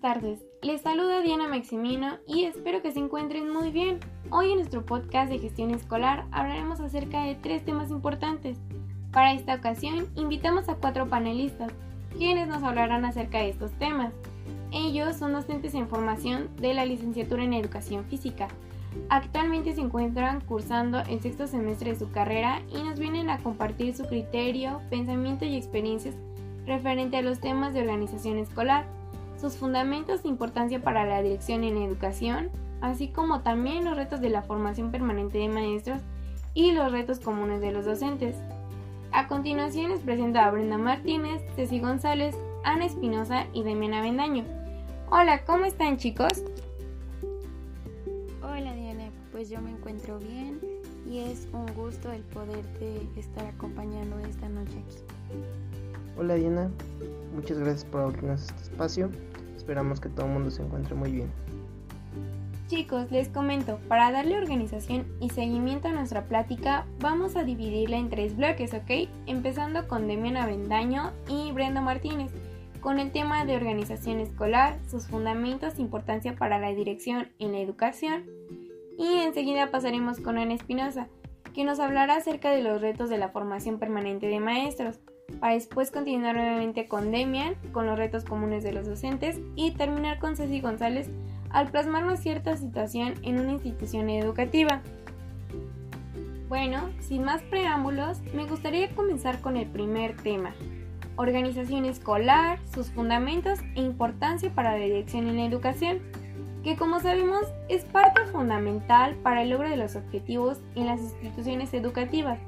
tardes, les saluda Diana Maximino y espero que se encuentren muy bien. Hoy en nuestro podcast de gestión escolar hablaremos acerca de tres temas importantes. Para esta ocasión invitamos a cuatro panelistas, quienes nos hablarán acerca de estos temas. Ellos son docentes en formación de la licenciatura en educación física. Actualmente se encuentran cursando el sexto semestre de su carrera y nos vienen a compartir su criterio, pensamiento y experiencias referente a los temas de organización escolar sus fundamentos de importancia para la dirección en educación, así como también los retos de la formación permanente de maestros y los retos comunes de los docentes. A continuación les presento a Brenda Martínez, Ceci González, Ana Espinosa y Demiana Avendaño. Hola, ¿cómo están chicos? Hola Diana, pues yo me encuentro bien y es un gusto el poderte estar acompañando esta noche aquí. Hola Diana, muchas gracias por abrirnos este espacio Esperamos que todo el mundo se encuentre muy bien. Chicos, les comento, para darle organización y seguimiento a nuestra plática, vamos a dividirla en tres bloques, ¿ok? Empezando con Demian Avendaño y Brenda Martínez, con el tema de organización escolar, sus fundamentos importancia para la dirección en la educación. Y enseguida pasaremos con Ana Espinosa, que nos hablará acerca de los retos de la formación permanente de maestros para después continuar nuevamente con Demian, con los retos comunes de los docentes y terminar con Ceci González al plasmarnos cierta situación en una institución educativa. Bueno, sin más preámbulos, me gustaría comenzar con el primer tema, organización escolar, sus fundamentos e importancia para la dirección en la educación, que como sabemos es parte fundamental para el logro de los objetivos en las instituciones educativas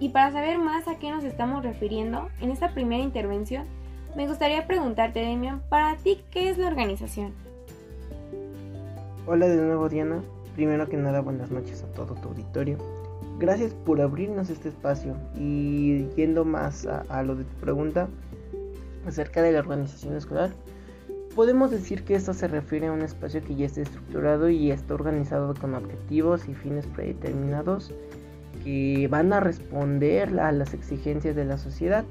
y para saber más a qué nos estamos refiriendo en esta primera intervención, me gustaría preguntarte, Demian, para ti, ¿qué es la organización? Hola de nuevo, Diana. Primero que nada, buenas noches a todo tu auditorio. Gracias por abrirnos este espacio y yendo más a, a lo de tu pregunta acerca de la organización escolar, podemos decir que esto se refiere a un espacio que ya está estructurado y está organizado con objetivos y fines predeterminados que van a responder a las exigencias de la sociedad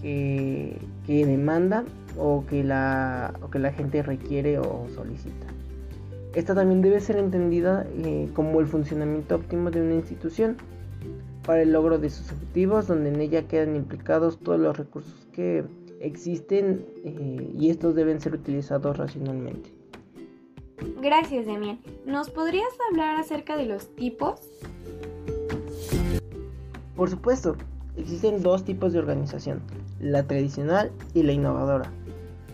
que, que demanda o que, la, o que la gente requiere o solicita. Esta también debe ser entendida eh, como el funcionamiento óptimo de una institución para el logro de sus objetivos, donde en ella quedan implicados todos los recursos que existen eh, y estos deben ser utilizados racionalmente. Gracias, Demian. ¿Nos podrías hablar acerca de los tipos? Por supuesto, existen dos tipos de organización, la tradicional y la innovadora.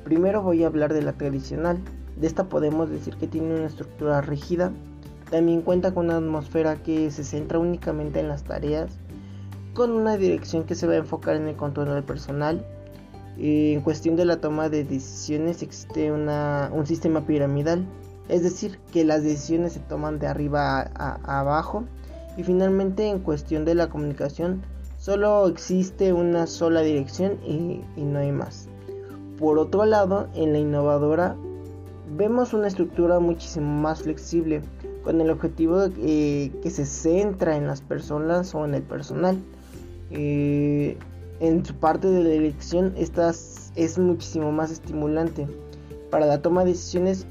Primero voy a hablar de la tradicional. De esta podemos decir que tiene una estructura rígida, también cuenta con una atmósfera que se centra únicamente en las tareas, con una dirección que se va a enfocar en el control del personal. En cuestión de la toma de decisiones existe un sistema piramidal, es decir, que las decisiones se toman de arriba a abajo y finalmente en cuestión de la comunicación, solo existe una sola dirección y, no hay más. Por otro lado, en la innovadora vemos una estructura muchísimo más flexible, con el objetivo de, que se centra en las personas o en el personal. Eh, en su parte de la dirección, esta es muchísimo más estimulante. Para la toma de decisiones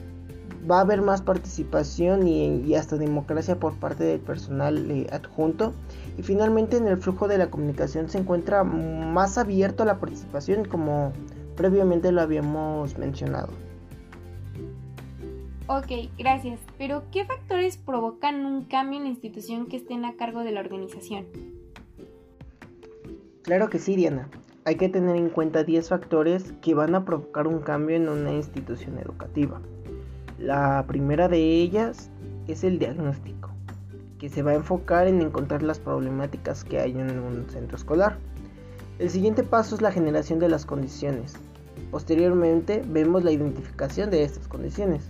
va a haber más participación y, hasta democracia por parte del personal eh, adjunto. Y finalmente en el flujo de la comunicación se encuentra más abierto a la participación como previamente lo habíamos mencionado. Ok, gracias. Pero ¿qué factores provocan un cambio en la institución que estén a cargo de la organización? Claro que sí, Diana. Hay que tener en cuenta 10 factores que van a provocar un cambio en una institución educativa. La primera de ellas es el diagnóstico, que se va a enfocar en encontrar las problemáticas que hay en un centro escolar. El siguiente paso es la generación de las condiciones. Posteriormente vemos la identificación de estas condiciones.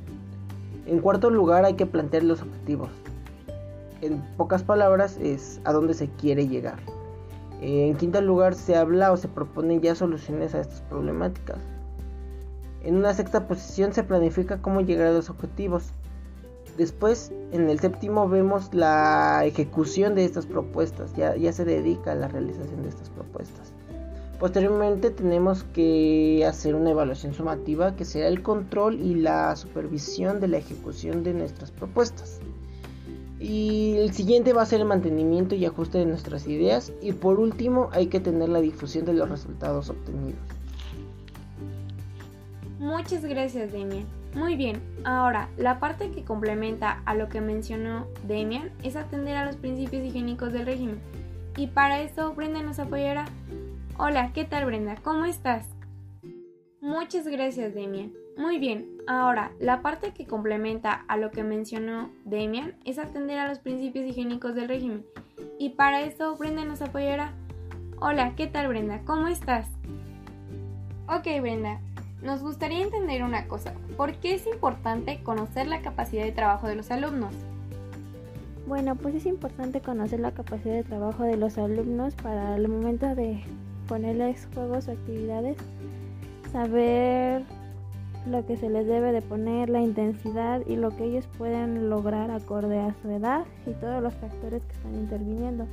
En cuarto lugar hay que plantear los objetivos. En pocas palabras es a dónde se quiere llegar. En quinto lugar se habla o se proponen ya soluciones a estas problemáticas. En una sexta posición se planifica cómo llegar a los objetivos. Después, en el séptimo vemos la ejecución de estas propuestas, ya, se dedica a la realización de estas propuestas. Posteriormente tenemos que hacer una evaluación sumativa que será el control y la supervisión de la ejecución de nuestras propuestas. Y el siguiente va a ser el mantenimiento y ajuste de nuestras ideas. Y por último hay que tener la difusión de los resultados obtenidos. Muchas gracias, Demian. Muy bien, ahora la parte que complementa a lo que mencionó Demian es atender a los principios higiénicos del régimen. Y para eso Brenda nos apoyará. Hola, ¿qué tal Brenda? ¿Cómo estás? Muchas gracias, Demian. Muy bien, ahora la parte que complementa a lo que mencionó Demian es atender a los principios higiénicos del régimen. Y para eso Brenda nos apoyará. Hola, ¿qué tal Brenda? ¿Cómo estás? Ok Brenda, nos gustaría entender una cosa. ¿Por qué es importante conocer la capacidad de trabajo de los alumnos? Bueno, pues es importante conocer la capacidad de trabajo de los alumnos para el momento de ponerles juegos o actividades, saber lo que se les debe de poner, la intensidad y lo que ellos pueden lograr acorde a su edad y todos los factores que están interviniendo.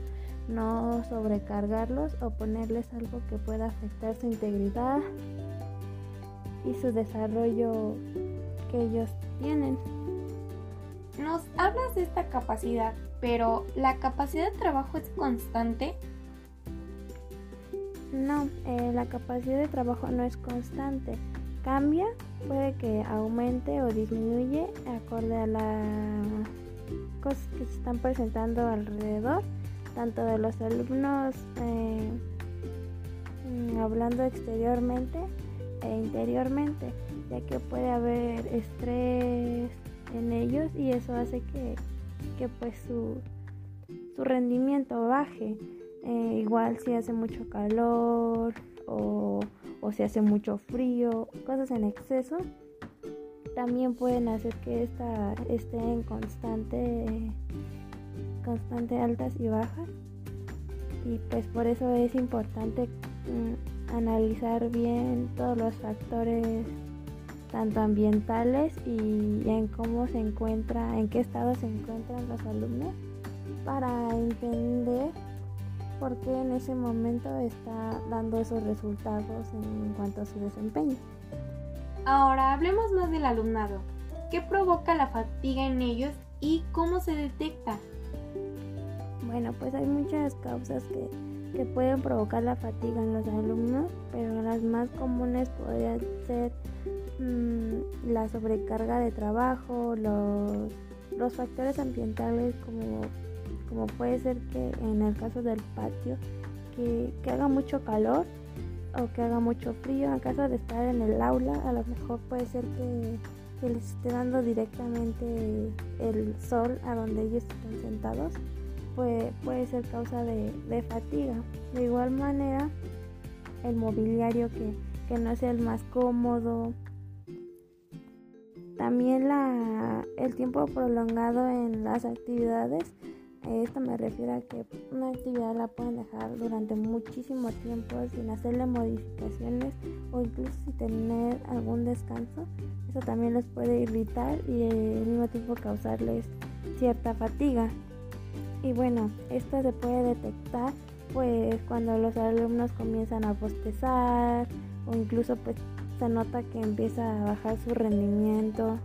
No sobrecargarlos o ponerles algo que pueda afectar su integridad y su desarrollo que ellos tienen. Nos hablas de esta capacidad, pero ¿la capacidad de trabajo es constante? No, eh, la capacidad de trabajo no es constante. Cambia, puede que aumente o disminuye acorde a las cosas que se están presentando alrededor, tanto de los alumnos eh, mm, hablando exteriormente e interiormente, ya que puede haber estrés en ellos y eso hace que, pues su, su rendimiento baje. Eh, igual si hace mucho calor o, o si hace mucho frío, cosas en exceso, también pueden hacer que esta esté en constante, constante altas y bajas. Y pues por eso es importante mm, analizar bien todos los factores tanto ambientales y en cómo se encuentra, en qué estado se encuentran los alumnos para entender por qué en ese momento está dando esos resultados en cuanto a su desempeño. Ahora hablemos más del alumnado. ¿Qué provoca la fatiga en ellos y cómo se detecta? Bueno, pues hay muchas causas que, que pueden provocar la fatiga en los alumnos, pero las más comunes podrían ser mmm, la sobrecarga de trabajo, los, factores ambientales como como puede ser que en el caso del patio, que, haga mucho calor o que haga mucho frío, en caso de estar en el aula, a lo mejor puede ser que, les esté dando directamente el sol a donde ellos están sentados, puede, puede ser causa de, fatiga. De igual manera, el mobiliario que, que no sea el más cómodo, también la, el tiempo prolongado en las actividades esto me refiero a que una actividad la pueden dejar durante muchísimo tiempo sin hacerle modificaciones o incluso sin tener algún descanso. Eso también les puede irritar y al mismo tiempo causarles cierta fatiga. Y bueno, esto se puede detectar pues cuando los alumnos comienzan a bostezar o incluso pues se nota que empieza a bajar su rendimiento,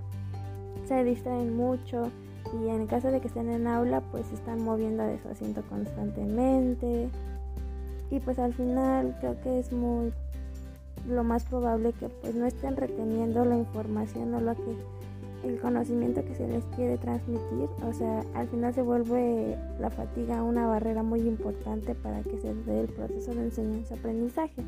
se distraen mucho y en caso de que estén en aula pues se están moviendo de su asiento constantemente. Y pues al final creo que es muy lo más probable que pues no estén reteniendo la información o lo que el conocimiento que se les quiere transmitir o sea al final se vuelve la fatiga una barrera muy importante para que se dé el proceso de enseñanza aprendizaje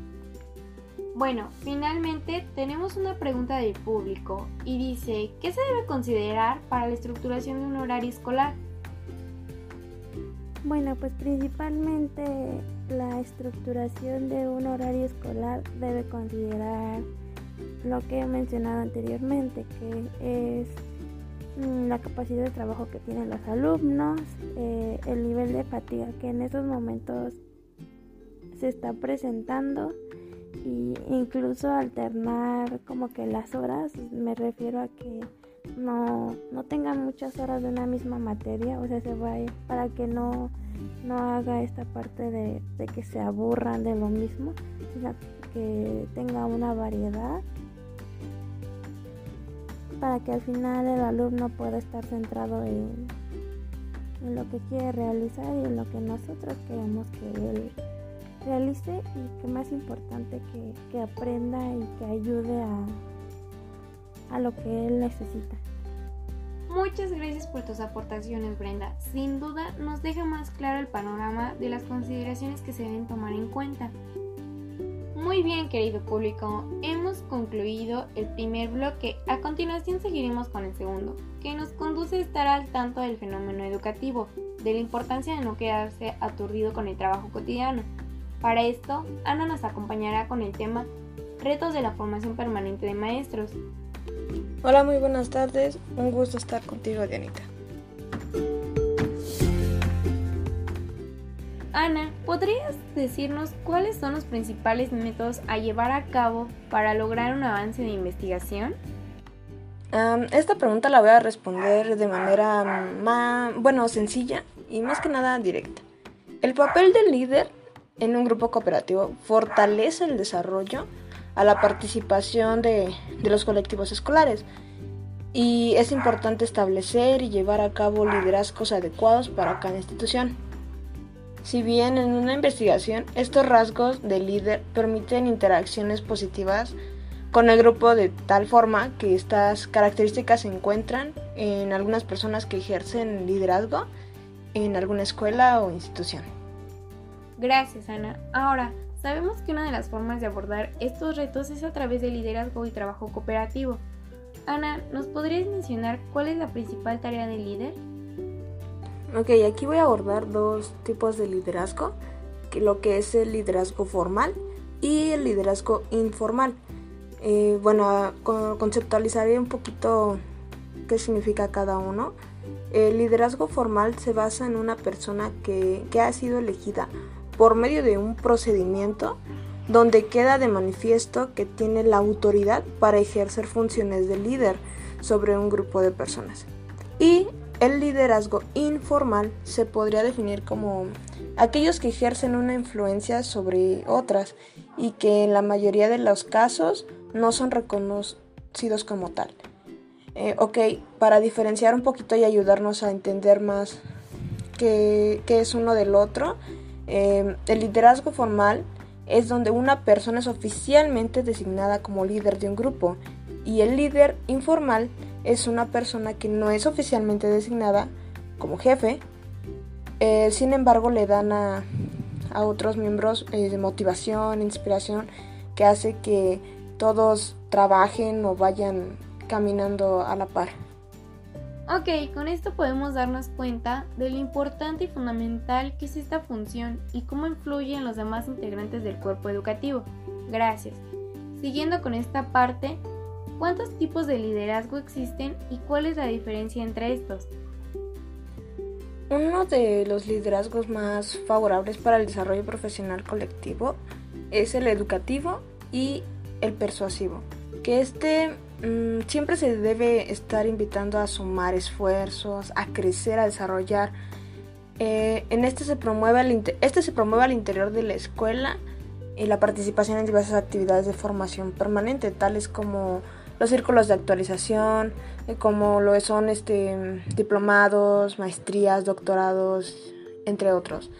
bueno, finalmente tenemos una pregunta del público y dice, ¿qué se debe considerar para la estructuración de un horario escolar? Bueno, pues principalmente la estructuración de un horario escolar debe considerar lo que he mencionado anteriormente, que es mm, la capacidad de trabajo que tienen los alumnos, eh, el nivel de fatiga que en esos momentos se está presentando y incluso alternar como que las horas, me refiero a que no, no tengan muchas horas de una misma materia, o sea, se vaya para que no, no haga esta parte de, de que se aburran de lo mismo, sino que tenga una variedad para que al final el alumno pueda estar centrado en, en lo que quiere realizar y en lo que nosotros queremos que él realice y que más importante que, que aprenda y que ayude a, a lo que él necesita. Muchas gracias por tus aportaciones, Brenda. Sin duda nos deja más claro el panorama de las consideraciones que se deben tomar en cuenta. Muy bien, querido público, hemos concluido el primer bloque. A continuación seguiremos con el segundo, que nos conduce a estar al tanto del fenómeno educativo, de la importancia de no quedarse aturdido con el trabajo cotidiano. Para esto, Ana nos acompañará con el tema Retos de la formación permanente de maestros. Hola, muy buenas tardes. Un gusto estar contigo, Dianita. Ana, ¿podrías decirnos cuáles son los principales métodos a llevar a cabo para lograr un avance de investigación? Esta pregunta la voy a responder de manera más, bueno, sencilla y más que nada directa. El papel del líder en un grupo cooperativo fortalece el desarrollo a la participación de los colectivos escolares y es importante establecer y llevar a cabo liderazgos adecuados para cada institución. Si bien en una investigación estos rasgos de líder permiten interacciones positivas con el grupo de tal forma que estas características se encuentran en algunas personas que ejercen liderazgo en alguna escuela o institución. Gracias, Ana. Ahora, sabemos que una de las formas de abordar estos retos es a través del liderazgo y trabajo cooperativo. Ana, ¿nos podrías mencionar cuál es la principal tarea del líder? Ok, aquí voy a abordar dos tipos de liderazgo, lo que es el liderazgo formal y el liderazgo informal. Eh, bueno, conceptualizaré un poquito qué significa cada uno. El liderazgo formal se basa en una persona que, que ha sido elegida por medio de un procedimiento donde queda de manifiesto que tiene la autoridad para ejercer funciones de líder sobre un grupo de personas. Y el liderazgo informal se podría definir como aquellos que ejercen una influencia sobre otras y que en la mayoría de los casos no son reconocidos como tal. Eh, ok, para diferenciar un poquito y ayudarnos a entender más qué, es uno del otro, eh, el liderazgo formal es donde una persona es oficialmente designada como líder de un grupo y el líder informal es una persona que no es oficialmente designada como jefe, eh, sin embargo le dan a, otros miembros eh, motivación, inspiración, que hace que todos trabajen o vayan caminando a la par. Ok, con esto podemos darnos cuenta de lo importante y fundamental que es esta función y cómo influye en los demás integrantes del cuerpo educativo. Gracias. Siguiendo con esta parte, ¿Cuántos tipos de liderazgo existen y cuál es la diferencia entre estos? Uno de los liderazgos más favorables para el desarrollo profesional colectivo es el educativo y el persuasivo, que este mm, siempre se debe estar invitando a sumar esfuerzos, a crecer, a desarrollar. Eh, en este se, promueve este se promueve al interior de la escuela y la participación en diversas actividades de formación permanente, tales como los círculos de actualización, eh, como lo son este, diplomados, maestrías, doctorados, entre otros.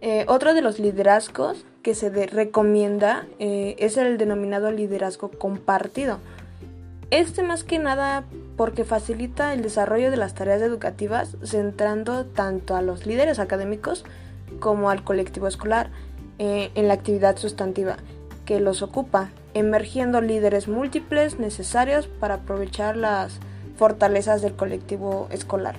Eh, otro de los liderazgos que se recomienda eh, es el denominado liderazgo compartido. Este más que nada porque facilita el desarrollo de las tareas educativas centrando tanto a los líderes académicos como al colectivo escolar en la actividad sustantiva que los ocupa emergiendo líderes múltiples necesarios para aprovechar las fortalezas del colectivo escolar.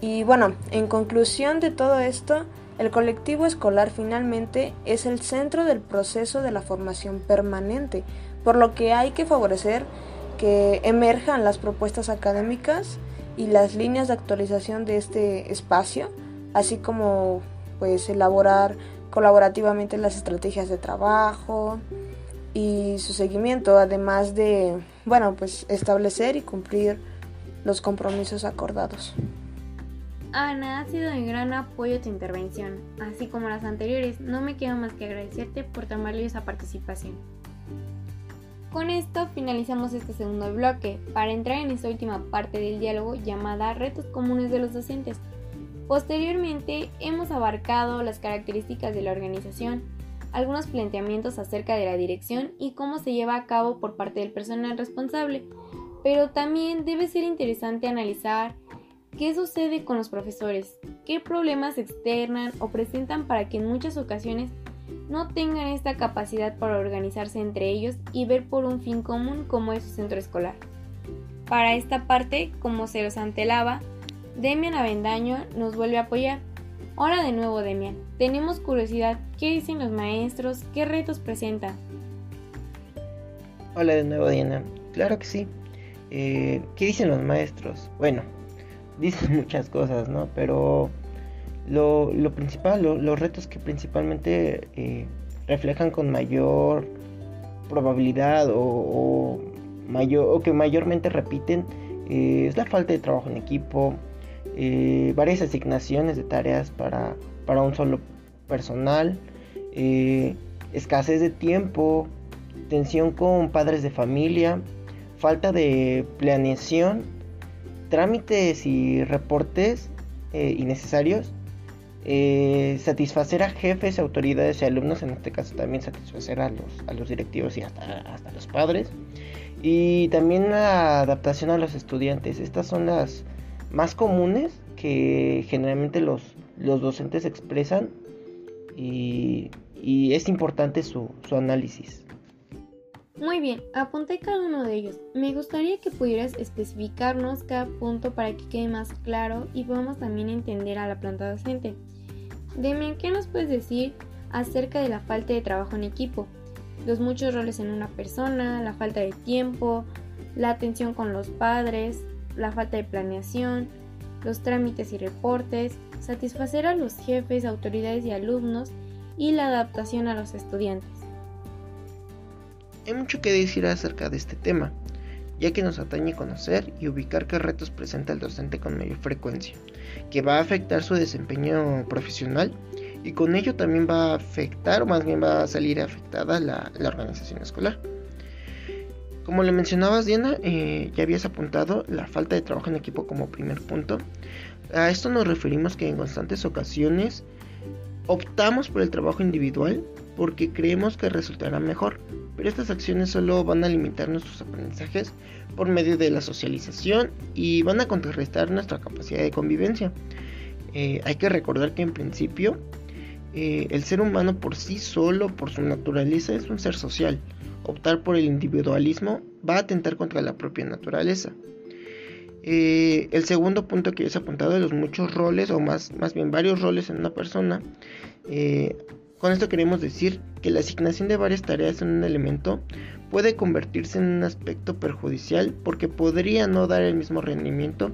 Y bueno, en conclusión de todo esto, el colectivo escolar finalmente es el centro del proceso de la formación permanente, por lo que hay que favorecer que emerjan las propuestas académicas y las líneas de actualización de este espacio, así como pues elaborar colaborativamente las estrategias de trabajo, y su seguimiento, además de, bueno, pues establecer y cumplir los compromisos acordados. Ana, ha sido de gran apoyo tu intervención, así como las anteriores. No me queda más que agradecerte por tan valiosa participación. Con esto finalizamos este segundo bloque para entrar en esta última parte del diálogo llamada Retos comunes de los docentes. Posteriormente hemos abarcado las características de la organización, algunos planteamientos acerca de la dirección y cómo se lleva a cabo por parte del personal responsable, pero también debe ser interesante analizar qué sucede con los profesores, qué problemas externan o presentan para que en muchas ocasiones no tengan esta capacidad para organizarse entre ellos y ver por un fin común como es su centro escolar. Para esta parte, como se los antelaba, Demian Avendaño nos vuelve a apoyar Hola de nuevo, Demian. Tenemos curiosidad. ¿Qué dicen los maestros? ¿Qué retos presentan? Hola de nuevo, Diana. Claro que sí. Eh, ¿Qué dicen los maestros? Bueno, dicen muchas cosas, ¿no? Pero lo, principal, los retos que principalmente eh, reflejan con mayor probabilidad o, mayor, o que mayormente repiten eh, es la falta de trabajo en equipo, eh, varias asignaciones de tareas para, un solo personal, eh, escasez de tiempo, tensión con padres de familia, falta de planeación, trámites y reportes eh, innecesarios, satisfacer a jefes, autoridades y alumnos, en este caso también satisfacer a los, a los directivos y hasta, hasta los padres, y también la adaptación a los estudiantes. Estas son las más comunes que generalmente los, los docentes expresan y, es importante su, su análisis. Muy bien, apunté cada uno de ellos. Me gustaría que pudieras especificarnos cada punto para que quede más claro y podamos también entender a la planta docente. Demian, ¿qué nos puedes decir acerca de la falta de trabajo en equipo? Los muchos roles en una persona, la falta de tiempo, la atención con los padres, la falta de planeación, los trámites y reportes, satisfacer a los jefes, autoridades y alumnos y la adaptación a los estudiantes. Hay mucho que decir acerca de este tema, ya que nos atañe conocer y ubicar qué retos presenta el docente con mayor frecuencia, que va a afectar su desempeño profesional y con ello también va a afectar o más bien va a salir afectada la, la organización escolar. Como le mencionabas, Diana, eh, ya habías apuntado la falta de trabajo en equipo como primer punto. A esto nos referimos que en constantes ocasiones optamos por el trabajo individual porque creemos que resultará mejor, pero estas acciones solo van a limitar nuestros aprendizajes por medio de la socialización y van a contrarrestar nuestra capacidad de convivencia. Eh, hay que recordar que en principio eh, el ser humano por sí solo, por su naturaleza, es un ser social optar por el individualismo va a atentar contra la propia naturaleza. Eh, el segundo punto que he apuntado de los muchos roles, o más, más bien varios roles en una persona, eh, con esto queremos decir que la asignación de varias tareas en un elemento puede convertirse en un aspecto perjudicial porque podría no dar el mismo rendimiento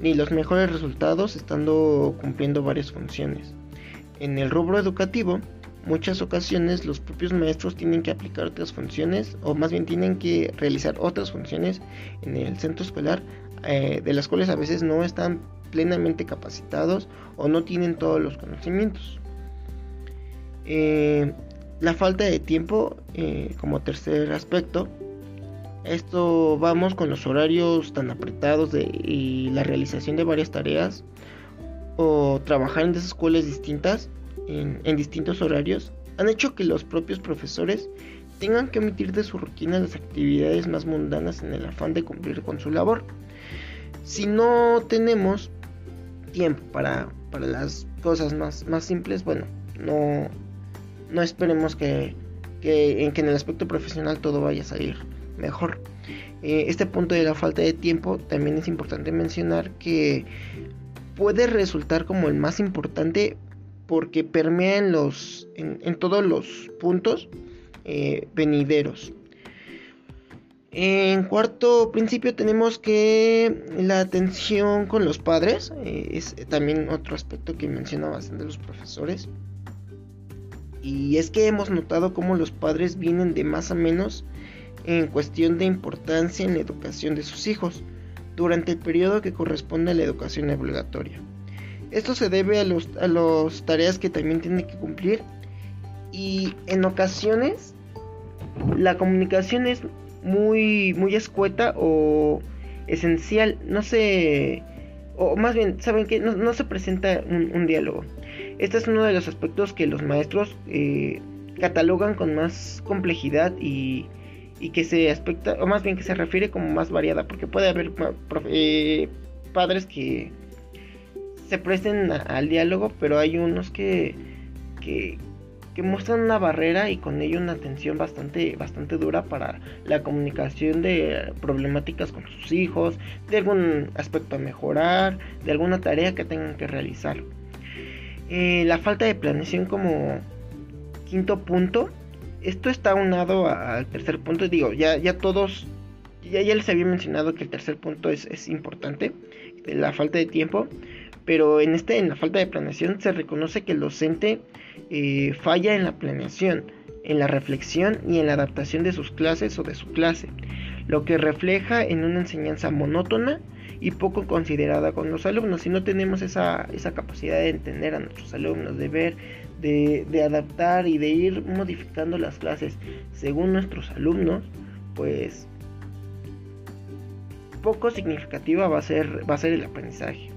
ni los mejores resultados estando cumpliendo varias funciones. En el rubro educativo, muchas ocasiones los propios maestros tienen que aplicar otras funciones o más bien tienen que realizar otras funciones en el centro escolar eh, de las cuales a veces no están plenamente capacitados o no tienen todos los conocimientos. Eh, la falta de tiempo eh, como tercer aspecto. Esto vamos con los horarios tan apretados de, y la realización de varias tareas o trabajar en escuelas distintas en, distintos horarios han hecho que los propios profesores tengan que omitir de su rutina las actividades más mundanas en el afán de cumplir con su labor. Si no tenemos tiempo para, para las cosas más, más simples, bueno, no, no esperemos que, que, en que en el aspecto profesional todo vaya a salir mejor. Eh, este punto de la falta de tiempo también es importante mencionar que puede resultar como el más importante porque permea en, los, en, todos los puntos eh, venideros. En cuarto principio tenemos que la atención con los padres, eh, es también otro aspecto que menciona bastante los profesores. Y es que hemos notado cómo los padres vienen de más a menos en cuestión de importancia en la educación de sus hijos. durante el periodo que corresponde a la educación obligatoria. Esto se debe a las a los tareas que también tiene que cumplir y en ocasiones la comunicación es muy, muy escueta o esencial. No se... O más bien, ¿saben que no, se presenta un, diálogo. Este es uno de los aspectos que los maestros eh, catalogan con más complejidad y, y que se aspecta, o más bien que se refiere como más variada, porque puede haber eh, padres que se presten al diálogo, pero hay unos que, que, muestran una barrera y con ello una atención bastante, bastante dura para la comunicación de problemáticas con sus hijos, de algún aspecto a mejorar, de alguna tarea que tengan que realizar. Eh, la falta de planeación como quinto punto, esto está unado al tercer punto, digo, ya, ya todos, ya, ya les había mencionado que el tercer punto es, es importante, la falta de tiempo, pero en este en la falta de planeación se reconoce que el docente eh, falla en la planeación, en la reflexión y en la adaptación de sus clases o de su clase, lo que refleja en una enseñanza monótona y poco considerada con los alumnos. Si no tenemos esa, esa capacidad de entender a nuestros alumnos, de ver, de, de, adaptar y de ir modificando las clases según nuestros alumnos, pues poco significativa va a ser, va a ser el aprendizaje.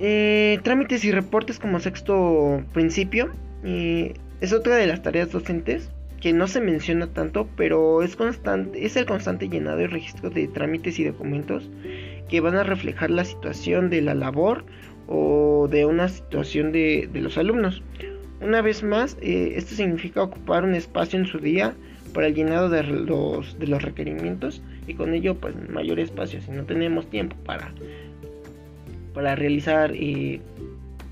Eh, trámites y reportes como sexto principio. es otra de las tareas docentes que no se menciona tanto, pero es constante, es el constante llenado y registro de trámites y documentos que van a reflejar la situación de la labor o de una situación de, los alumnos. Una vez más, eh, esto significa ocupar un espacio en su día para el llenado de los, de los requerimientos y con ello pues mayor espacio si no tenemos tiempo para para realizar eh,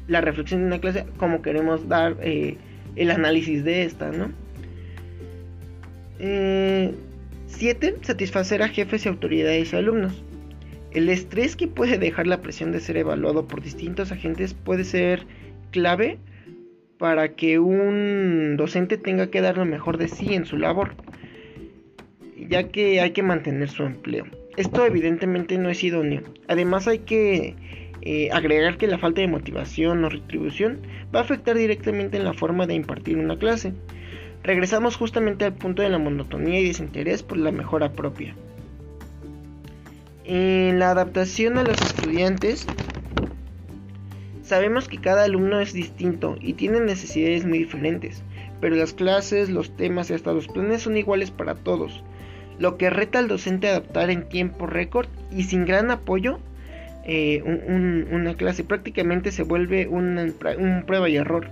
la reflexión de una clase como queremos dar eh, el análisis de esta, ¿no? 7. Eh, satisfacer a jefes y autoridades y alumnos. El estrés que puede dejar la presión de ser evaluado por distintos agentes puede ser clave para que un docente tenga que dar lo mejor de sí en su labor, ya que hay que mantener su empleo. Esto evidentemente no es idóneo. Además hay que eh, agregar que la falta de motivación o retribución va a afectar directamente en la forma de impartir una clase. Regresamos justamente al punto de la monotonía y desinterés por la mejora propia. En la adaptación a los estudiantes, sabemos que cada alumno es distinto y tiene necesidades muy diferentes, pero las clases, los temas y hasta los planes son iguales para todos, lo que reta al docente a adaptar en tiempo récord y sin gran apoyo eh, una clase, prácticamente se vuelve un prueba y error.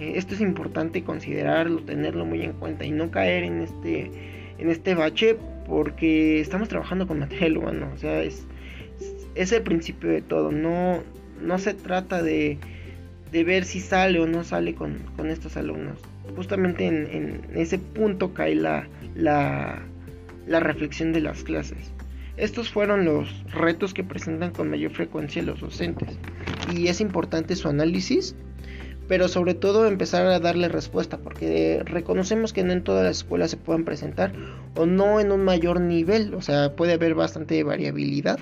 Eh, esto es importante considerarlo, tenerlo muy en cuenta y no caer en este, en este bache porque estamos trabajando con material humano, o sea, es, es el principio de todo, no, no se trata de, de ver si sale o no sale con, con estos alumnos. Justamente en, en, ese punto cae la, la, la reflexión de las clases. Estos fueron los retos que presentan con mayor frecuencia los docentes y es importante su análisis, pero sobre todo empezar a darle respuesta porque reconocemos que no en todas las escuelas se pueden presentar o no en un mayor nivel, o sea, puede haber bastante variabilidad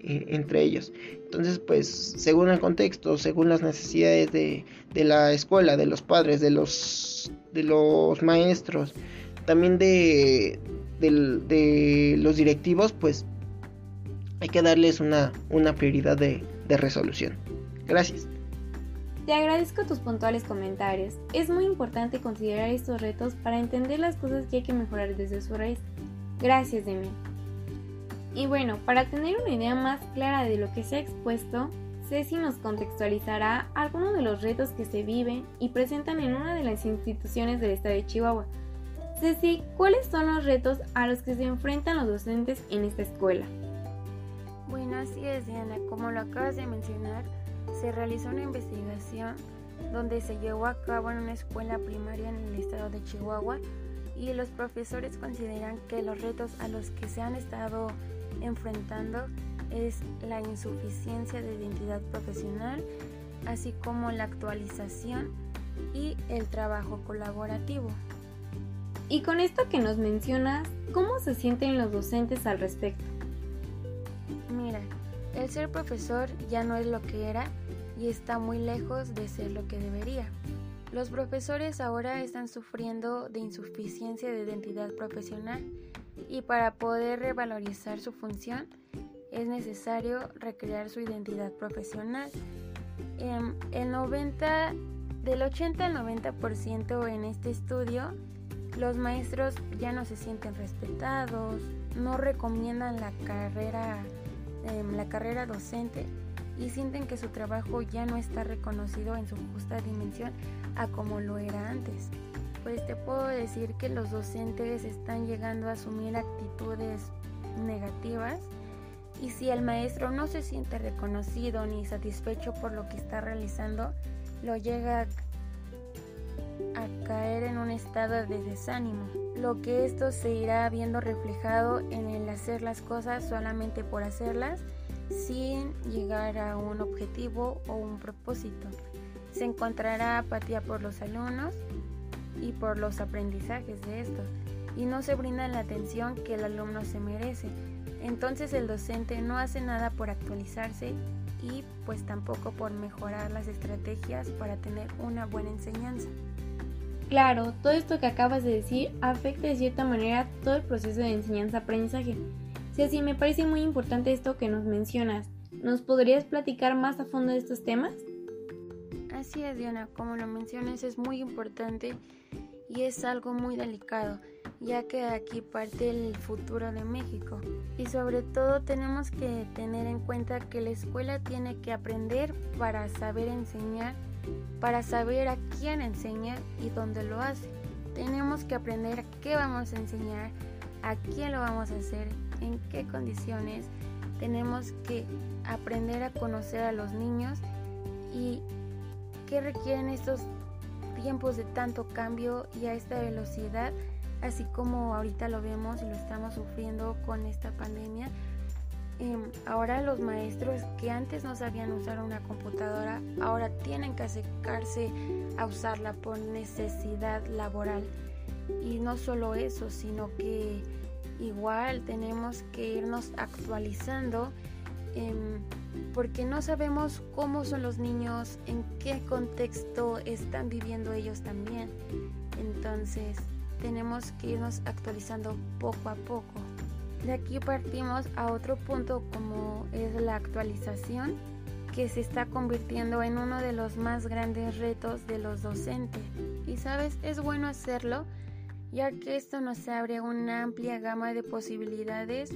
eh, entre ellos. Entonces, pues, según el contexto, según las necesidades de, de la escuela, de los padres, de los, de los maestros, también de, los directivos, pues hay que darles una, prioridad de, de resolución. Gracias. Te agradezco tus puntuales comentarios. Es muy importante considerar estos retos para entender las cosas que hay que mejorar desde su raíz. Gracias, Demi. Y bueno, para tener una idea más clara de lo que se ha expuesto, Ceci nos contextualizará algunos de los retos que se viven y presentan en una de las instituciones del estado de Chihuahua, Ceci, ¿cuáles son los retos a los que se enfrentan los docentes en esta escuela? Bueno, así es, Diana. Como lo acabas de mencionar, se realizó una investigación donde se llevó a cabo en una escuela primaria en el estado de Chihuahua y los profesores consideran que los retos a los que se han estado enfrentando es la insuficiencia de identidad profesional, así como la actualización y el trabajo colaborativo. Y con esto que nos mencionas, ¿cómo se sienten los docentes al respecto? Mira, el ser profesor ya no es lo que era y está muy lejos de ser lo que debería. Los profesores ahora están sufriendo de insuficiencia de identidad profesional y para poder revalorizar su función es necesario recrear su identidad profesional. Em, el 90, del 80 al 90% en este estudio, los maestros ya no se sienten respetados, no recomiendan la carrera, em, la carrera docente y sienten que su trabajo ya no está reconocido en su justa dimensión a como lo era antes. Pues te puedo decir que los docentes están llegando a asumir actitudes negativas y si el maestro no se siente reconocido ni satisfecho por lo que está realizando, lo llega a caer en un estado de desánimo, lo que esto se irá viendo reflejado en el hacer las cosas solamente por hacerlas sin llegar a un objetivo o un propósito. Se encontrará apatía por los alumnos y por los aprendizajes de estos y no se brinda la atención que el alumno se merece. Entonces el docente no hace nada por actualizarse y pues tampoco por mejorar las estrategias para tener una buena enseñanza. Claro, todo esto que acabas de decir afecta de cierta manera todo el proceso de enseñanza-aprendizaje. Si así me parece muy importante esto que nos mencionas. ¿Nos podrías platicar más a fondo de estos temas? Así es, Diana, como lo mencionas es muy importante y es algo muy delicado, ya que aquí parte el futuro de México. Y sobre todo tenemos que tener en cuenta que la escuela tiene que aprender para saber enseñar, para saber a quién enseña y dónde lo hace. Tenemos que aprender qué vamos a enseñar, a quién lo vamos a hacer, en qué condiciones. Tenemos que aprender a conocer a los niños y qué requieren estos tiempos de tanto cambio y a esta velocidad, así como ahorita lo vemos y lo estamos sufriendo con esta pandemia. Em, ahora los maestros que antes no sabían usar una computadora, ahora tienen que acercarse a usarla por necesidad laboral. Y no solo eso, sino que igual tenemos que irnos actualizando em, porque no sabemos cómo son los niños, en qué contexto están viviendo ellos también. Entonces tenemos que irnos actualizando poco a poco. De aquí partimos a otro punto como es la actualización que se está convirtiendo en uno de los más grandes retos de los docentes. Y sabes, es bueno hacerlo ya que esto nos abre una amplia gama de posibilidades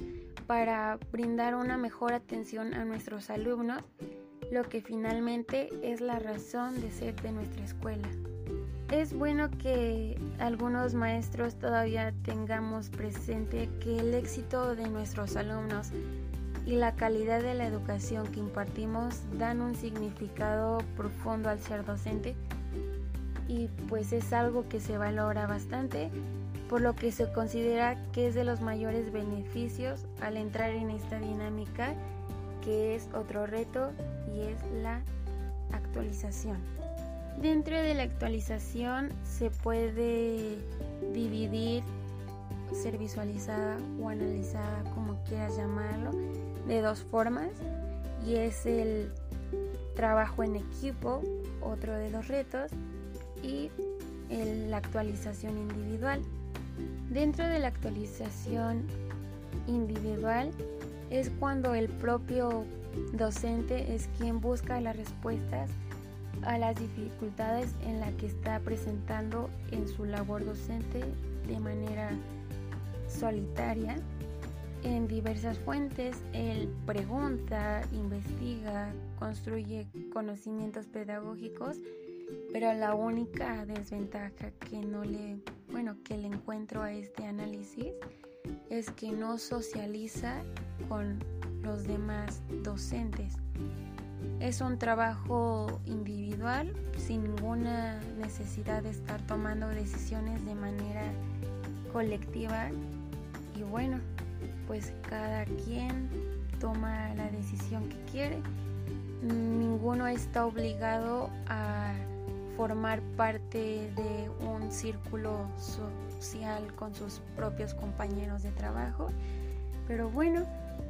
para brindar una mejor atención a nuestros alumnos, lo que finalmente es la razón de ser de nuestra escuela. Es bueno que algunos maestros todavía tengamos presente que el éxito de nuestros alumnos y la calidad de la educación que impartimos dan un significado profundo al ser docente y pues es algo que se valora bastante por lo que se considera que es de los mayores beneficios al entrar en esta dinámica que es otro reto y es la actualización. Dentro de la actualización se puede dividir, ser visualizada o analizada como quieras llamarlo, de dos formas y es el trabajo en equipo, otro de los retos, y la actualización individual. Dentro de la actualización individual es cuando el propio docente es quien busca las respuestas a las dificultades en las que está presentando en su labor docente de manera solitaria. En diversas fuentes, él pregunta, investiga, construye conocimientos pedagógicos pero la única desventaja que no le, bueno, que le encuentro a este análisis es que no socializa con los demás docentes. Es un trabajo individual sin ninguna necesidad de estar tomando decisiones de manera colectiva y bueno, pues cada quien toma la decisión que quiere. Ninguno está obligado a formar parte de un círculo social con sus propios compañeros de trabajo. Pero bueno,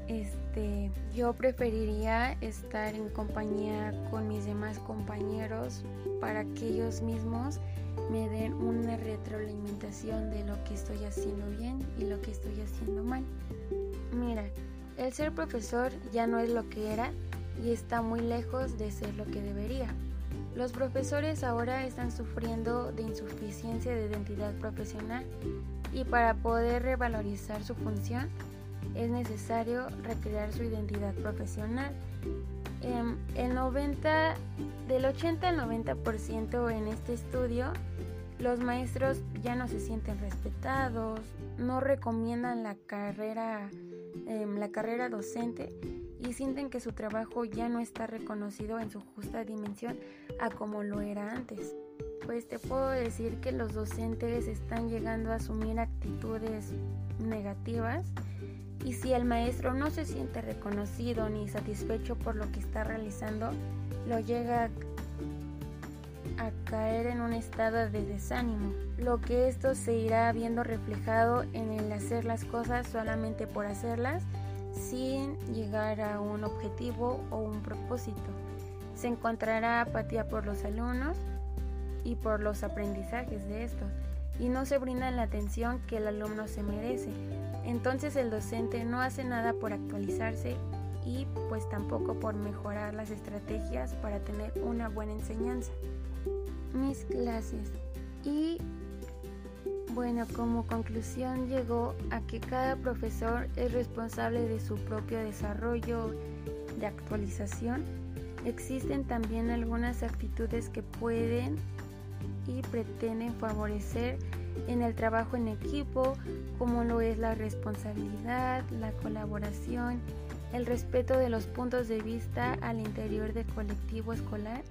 este, yo preferiría estar en compañía con mis demás compañeros para que ellos mismos me den una retroalimentación de lo que estoy haciendo bien y lo que estoy haciendo mal. Mira, el ser profesor ya no es lo que era y está muy lejos de ser lo que debería. Los profesores ahora están sufriendo de insuficiencia de identidad profesional y para poder revalorizar su función es necesario recrear su identidad profesional. Em, el 90, del 80 al 90% en este estudio, los maestros ya no se sienten respetados, no recomiendan la carrera, em, la carrera docente y sienten que su trabajo ya no está reconocido en su justa dimensión a como lo era antes. Pues te puedo decir que los docentes están llegando a asumir actitudes negativas y si el maestro no se siente reconocido ni satisfecho por lo que está realizando, lo llega a caer en un estado de desánimo, lo que esto se irá viendo reflejado en el hacer las cosas solamente por hacerlas sin llegar a un objetivo o un propósito. Se encontrará apatía por los alumnos y por los aprendizajes de estos y no se brinda la atención que el alumno se merece. Entonces el docente no hace nada por actualizarse y pues tampoco por mejorar las estrategias para tener una buena enseñanza. Mis clases. Y bueno, como conclusión llegó a que cada profesor es responsable de su propio desarrollo de actualización. Existen también algunas actitudes que pueden y pretenden favorecer en el trabajo en equipo, como lo es la responsabilidad, la colaboración, el respeto de los puntos de vista al interior del colectivo escolar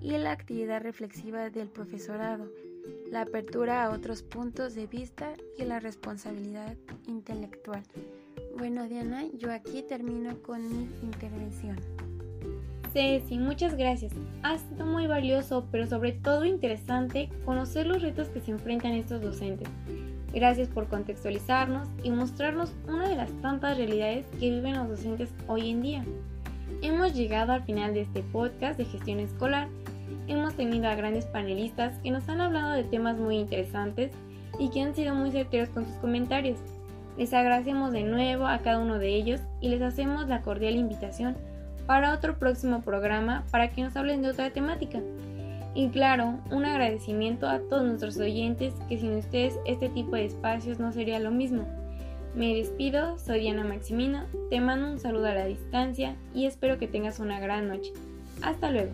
y la actividad reflexiva del profesorado, la apertura a otros puntos de vista y la responsabilidad intelectual. Bueno, Diana, yo aquí termino con mi intervención. Ceci, muchas gracias. Ha sido muy valioso, pero sobre todo interesante, conocer los retos que se enfrentan estos docentes. Gracias por contextualizarnos y mostrarnos una de las tantas realidades que viven los docentes hoy en día. Hemos llegado al final de este podcast de gestión escolar. Hemos tenido a grandes panelistas que nos han hablado de temas muy interesantes y que han sido muy certeros con sus comentarios. Les agradecemos de nuevo a cada uno de ellos y les hacemos la cordial invitación para otro próximo programa para que nos hablen de otra temática. Y claro, un agradecimiento a todos nuestros oyentes que sin ustedes este tipo de espacios no sería lo mismo. Me despido, soy Diana Maximino, te mando un saludo a la distancia y espero que tengas una gran noche. Hasta luego.